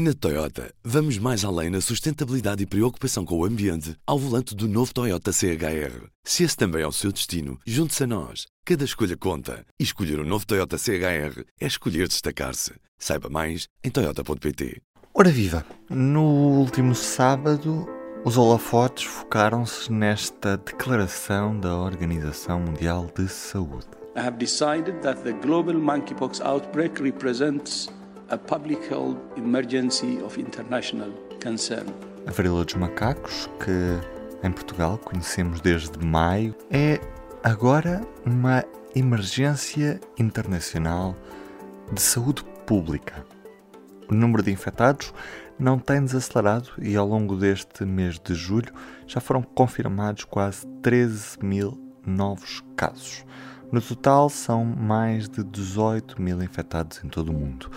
Na Toyota, vamos mais além na sustentabilidade e preocupação com o ambiente ao volante do novo Toyota CHR. Se esse também é o seu destino, junte-se a nós. Cada escolha conta. E escolher o um novo Toyota CHR é escolher destacar-se. Saiba mais em Toyota.pt. Ora viva! No último sábado, os holofotes focaram-se nesta declaração da Organização Mundial de Saúde. I have decided that the global monkeypox outbreak represents a public health emergency of international concern. A varíola dos macacos, que em Portugal conhecemos desde maio, é agora uma emergência internacional de saúde pública. O número de infectados não tem desacelerado e ao longo deste mês de julho já foram confirmados quase 13 mil novos casos. No total, são mais de 18 mil infectados em todo o mundo.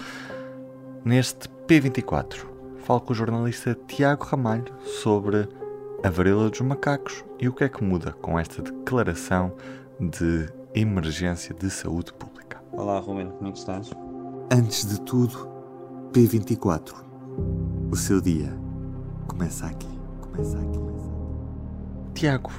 Neste P24, falo com o jornalista Tiago Ramalho sobre a varíola dos macacos e o que é que muda com esta declaração de emergência de saúde pública. Olá, Ruben, como é que estás? Antes de tudo, P24. O seu dia começa aqui. Começa aqui. Tiago,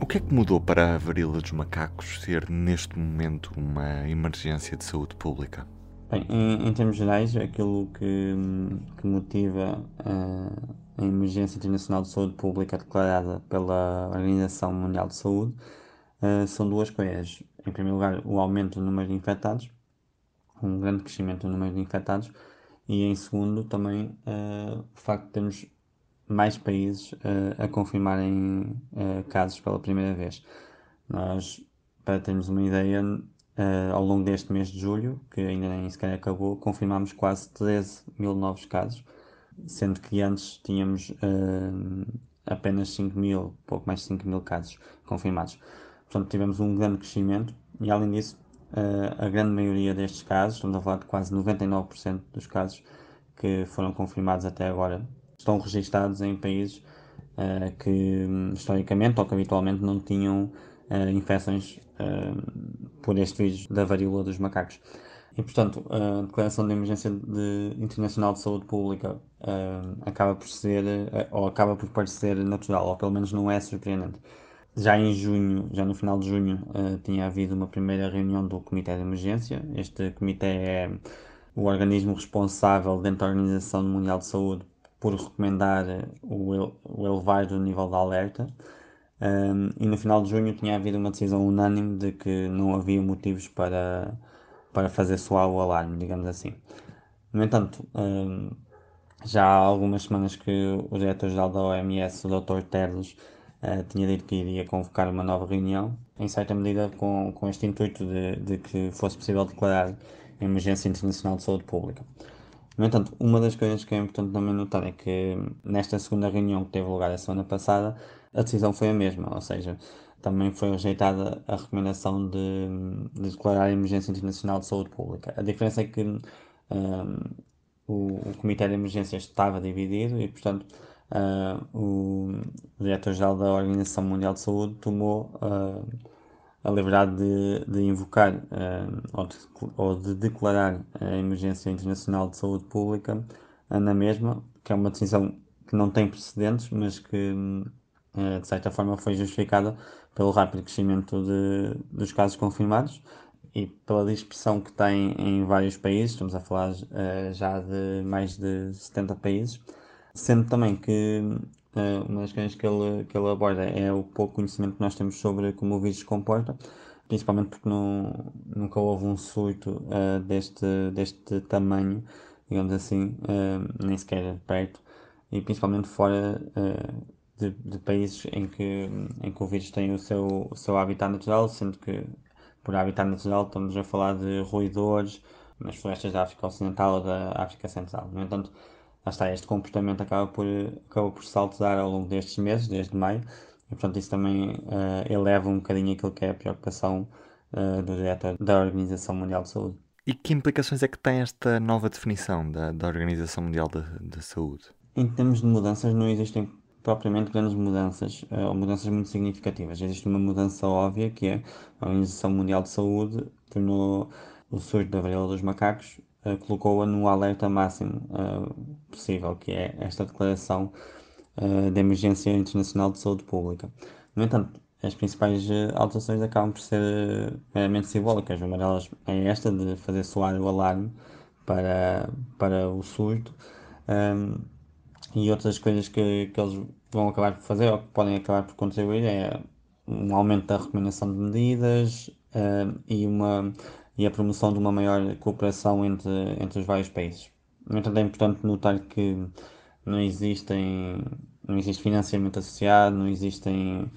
o que é que mudou para a varíola dos macacos ser neste momento uma emergência de saúde pública? Bem, em, em termos gerais, aquilo que, que motiva a emergência internacional de saúde pública declarada pela Organização Mundial de Saúde uh, são duas coisas. Em primeiro lugar, o aumento do número de infectados, um grande crescimento do número de infectados, e em segundo, também uh, o facto de termos mais países a confirmarem casos pela primeira vez. Nós, para termos uma ideia, Uh, ao longo deste mês de julho, que ainda nem sequer acabou, confirmámos quase 13 mil novos casos, sendo que antes tínhamos uh, apenas 5 mil, pouco mais de 5 mil casos confirmados. Portanto, tivemos um grande crescimento e, além disso, uh, a grande maioria destes casos, estamos a falar de quase 99% dos casos que foram confirmados até agora, estão registados em países que, historicamente ou que habitualmente, não tinham infecções por este vírus da varíola dos macacos. E, portanto, a Declaração de Emergência de Internacional de Saúde Pública uh, acaba por ser, uh, ou acaba por parecer natural, ou pelo menos não é surpreendente. Já em junho, já no final de junho, uh, tinha havido uma primeira reunião do Comitê de Emergência. Este comitê é o organismo responsável dentro da Organização Mundial de Saúde por recomendar o, o elevar do nível de alerta. Um, e no final de junho tinha havido uma decisão unânime de que não havia motivos para, para fazer soar o alarme, digamos assim. No entanto, um, já há algumas semanas que o diretor-geral da OMS, o Dr. Terlos, uh, tinha dito que iria convocar uma nova reunião, em certa medida com, com este intuito de, de que fosse possível declarar emergência internacional de saúde pública. No entanto, uma das coisas que é importante também notar é que nesta segunda reunião que teve lugar a semana passada, a decisão foi a mesma, ou seja, também foi rejeitada a recomendação de, de declarar a emergência internacional de saúde pública. A diferença é que um, o, o, Comitê de Emergência estava dividido e, portanto, uh, o Diretor-Geral da Organização Mundial de Saúde tomou uh, a liberdade de, de invocar uh, ou, de, ou, de, declarar a emergência internacional de saúde pública na mesma, que é uma decisão que não tem precedentes, mas que de certa forma foi justificada pelo rápido crescimento de, dos casos confirmados e pela dispersão que tem em vários países, estamos a falar uh, já de mais de 70 países, sendo também que uh, uma das coisas que ele, que ele aborda é o pouco conhecimento que nós temos sobre como o vírus se comporta, principalmente porque não, nunca houve um surto uh, deste, deste tamanho, digamos assim, nem sequer perto, e principalmente fora de, de, países em que, em que o vírus tem o seu, o seu habitat natural, sendo que por habitat natural estamos a falar de roedores nas florestas da África Ocidental ou da África Central. No entanto, lá está, este comportamento acaba por, acaba por saltar ao longo destes meses, desde maio, e portanto isso também uh, eleva um bocadinho aquilo que é a preocupação uh, do diretor da Organização Mundial de Saúde. E que implicações é que tem esta nova definição da, da Organização Mundial de, Saúde? Em termos de mudanças, não existem propriamente grandes mudanças, uh, ou mudanças muito significativas. Existe uma mudança óbvia que é a Organização Mundial de Saúde tornou o surto da varíola dos macacos, colocou-a no alerta máximo possível, que é esta declaração de emergência internacional de saúde pública. No entanto, as principais alterações acabam por ser meramente simbólicas. Uma delas é esta de fazer soar o alarme para, para o surto um, e outras coisas que, que eles vão acabar por fazer ou que podem acabar por contribuir é um aumento da recomendação de medidas uh, e, uma, e a promoção de uma maior cooperação entre, entre os vários países. No entanto, é importante notar que não existem não existe financiamento associado, não existem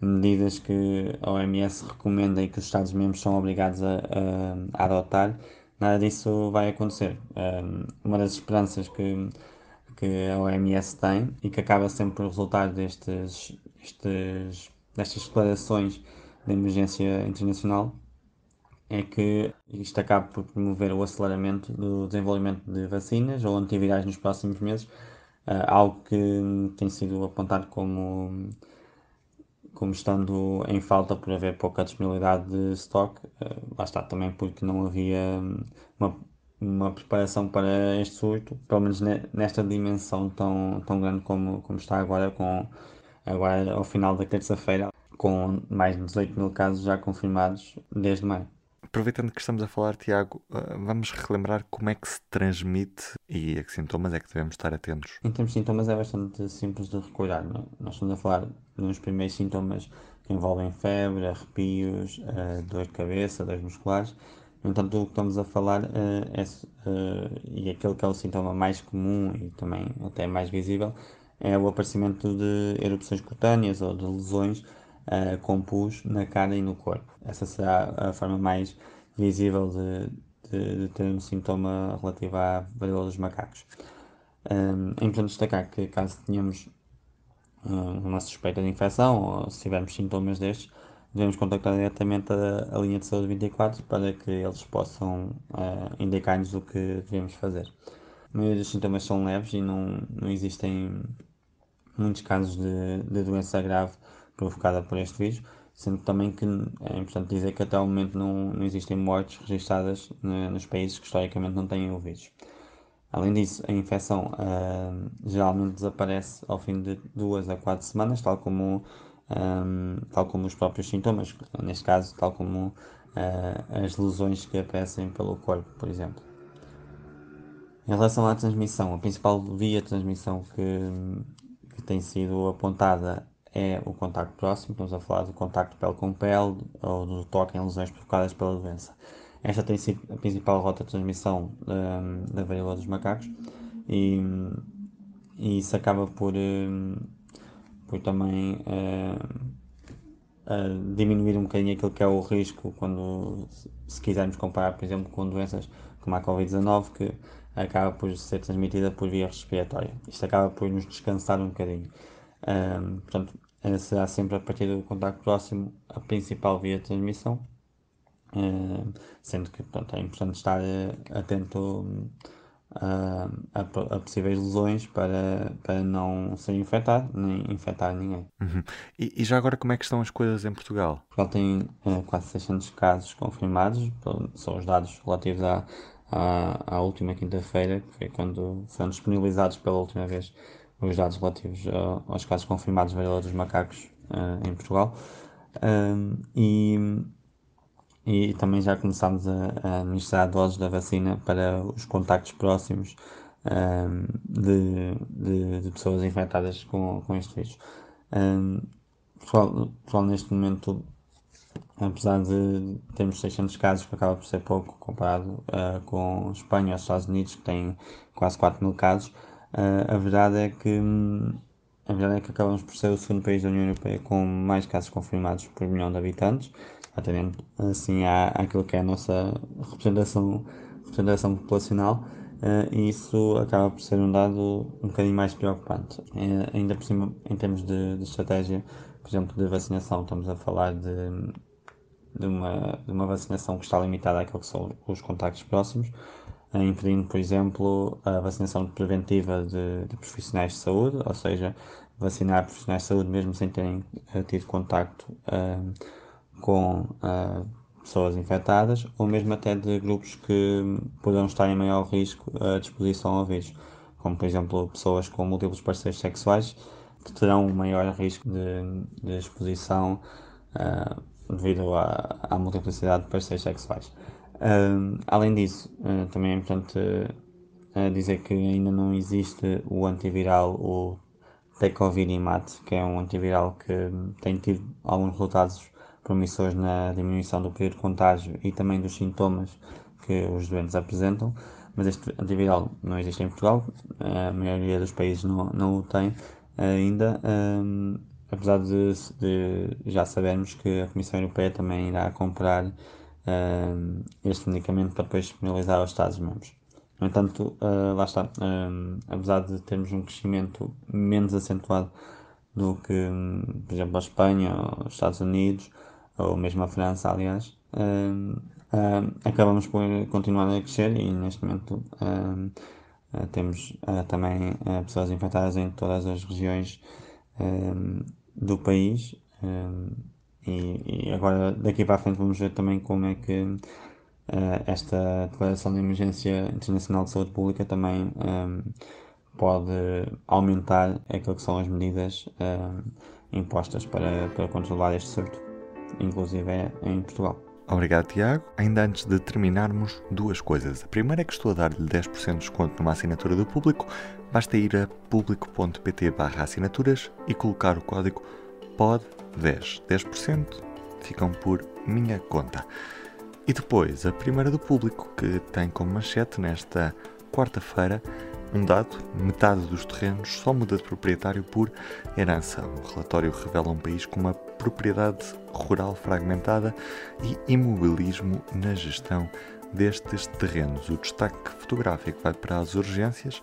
medidas que a OMS recomenda e que os Estados-membros são obrigados a, a, a, adotar, nada disso vai acontecer. Um, uma das esperanças que, que a OMS tem e que acaba sempre por resultar destes, estes, destas declarações de emergência internacional é que isto acaba por promover o aceleramento do desenvolvimento de vacinas ou antivirais nos próximos meses, uh, algo que tem sido apontado como, como estando em falta por haver pouca disponibilidade de stock, uh, lá está também porque não havia uma, uma preparação para este surto, pelo menos nesta dimensão tão, tão grande como, como está agora, com agora ao final da terça-feira, com mais de 18 mil casos já confirmados desde maio. Aproveitando que estamos a falar, Tiago, eh, vamos relembrar como é que se transmite e a que sintomas é que devemos estar atentos. Em termos de sintomas é bastante simples de recordar. É? Nós estamos a falar dos primeiros sintomas que envolvem febre, arrepios, uh, dor de cabeça, dores musculares. Entanto, o que estamos a falar uh, é, uh, e aquele que é o sintoma mais comum e também até mais visível, é o aparecimento de erupções cutâneas ou de lesões uh, com pus na cara e no corpo. Essa será a forma mais visível de, de, de ter um sintoma relativo à varíola dos macacos. Um, é importante destacar que caso tenhamos uma suspeita de infecção ou se tivermos sintomas destes, devemos contactar diretamente a, a, linha de saúde 24 para que eles possam uh, indicar-nos o que devemos fazer. A maioria dos sintomas são leves e não, não existem muitos casos de, de doença grave provocada por este vírus, sendo também que é importante dizer que até o momento não, não existem mortes registradas nos países que historicamente não têm o vírus. Além disso, a infecção uh, geralmente desaparece ao fim de duas a quatro semanas, tal como, um, tal como os próprios sintomas, neste caso, tal como uh, as lesões que aparecem pelo corpo, por exemplo. Em relação à transmissão, a principal via de transmissão que, que tem sido apontada é o contacto próximo, estamos a falar do contacto pele com pele ou do toque em lesões provocadas pela doença. Esta tem sido a principal rota de transmissão um, da varíola dos macacos e, e isso acaba por, um, por também um, diminuir um bocadinho aquilo que é o risco quando se quisermos comparar, por exemplo, com doenças como a Covid-19 que acaba por ser transmitida por via respiratória. Isto acaba por nos descansar um bocadinho. Um, portanto, será sempre a partir do contacto próximo a principal via de transmissão, uh, sendo que portanto, é importante estar uh, atento a, a, a, possíveis lesões para, para não ser infectado nem infectar ninguém. Uhum. E, e, já agora como é que estão as coisas em Portugal? Portugal tem uh, quase 600 casos confirmados, são os dados relativos à, à, à última quinta-feira, que foi quando foram disponibilizados pela última vez os dados relativos aos casos confirmados de varíola dos macacos uh, em Portugal. Um, e, e também já começámos a, a administrar doses da vacina para os contactos próximos um, de, de, de, pessoas infectadas com, com este vírus. Um, Portugal, Portugal, neste momento, apesar de termos 600 casos, que acaba por ser pouco comparado uh, com Espanha ou Estados Unidos, que têm quase 4 mil casos, Uh, a verdade é que a verdade é que acabamos por ser o segundo país da União Europeia com mais casos confirmados por milhão de habitantes, atendendo assim à, àquilo que é a nossa representação, representação populacional, uh, e isso acaba por ser um dado um bocadinho mais preocupante. Uh, ainda por cima, em termos de, de, estratégia, por exemplo, de vacinação, estamos a falar de, de, uma, de uma vacinação que está limitada àquilo que são os contactos próximos, impedindo, por exemplo, a vacinação preventiva de, de, profissionais de saúde, ou seja, vacinar profissionais de saúde mesmo sem terem uh, tido contacto uh, com uh, pessoas infectadas, ou mesmo até de grupos que poderão estar em maior risco à disposição ao vírus. como por exemplo pessoas com múltiplos parceiros sexuais, que terão um maior risco de, de exposição uh, devido à, à, multiplicidade de parceiros sexuais. Uh, além disso, uh, também é importante dizer que ainda não existe o antiviral, o Tecovirimat, que é um antiviral que tem tido alguns resultados promissores na diminuição do período de contágio e também dos sintomas que os doentes apresentam, mas este antiviral não existe em Portugal, a maioria dos países não, não o tem ainda, um, apesar de, de, já sabermos que a Comissão Europeia também irá comprar um, este medicamento para depois disponibilizar aos Estados-membros. No entanto, uh, lá está, um, apesar de termos um crescimento menos acentuado do que, por exemplo, a Espanha, os Estados Unidos, ou mesmo a França, aliás, uh, uh, acabamos por continuar a crescer e neste momento uh, temos também pessoas infectadas em todas as regiões do país e, e, agora daqui para a frente vamos ver também como é que esta declaração de emergência internacional de saúde pública também pode aumentar aquilo que são as medidas impostas para, para controlar este surto inclusive é em Portugal. Obrigado, Tiago. Ainda antes de terminarmos, duas coisas. A primeira é que estou a dar-lhe 10% de desconto numa assinatura do público. Basta ir a público.pt barra assinaturas e colocar o código POD10. 10% ficam por minha conta. E depois, a primeira do público, que tem como manchete nesta quarta-feira um dado: metade dos terrenos só muda de proprietário por herança. O relatório revela um país com uma propriedade rural fragmentada e imobilismo na gestão destes terrenos. O destaque fotográfico vai para as urgências.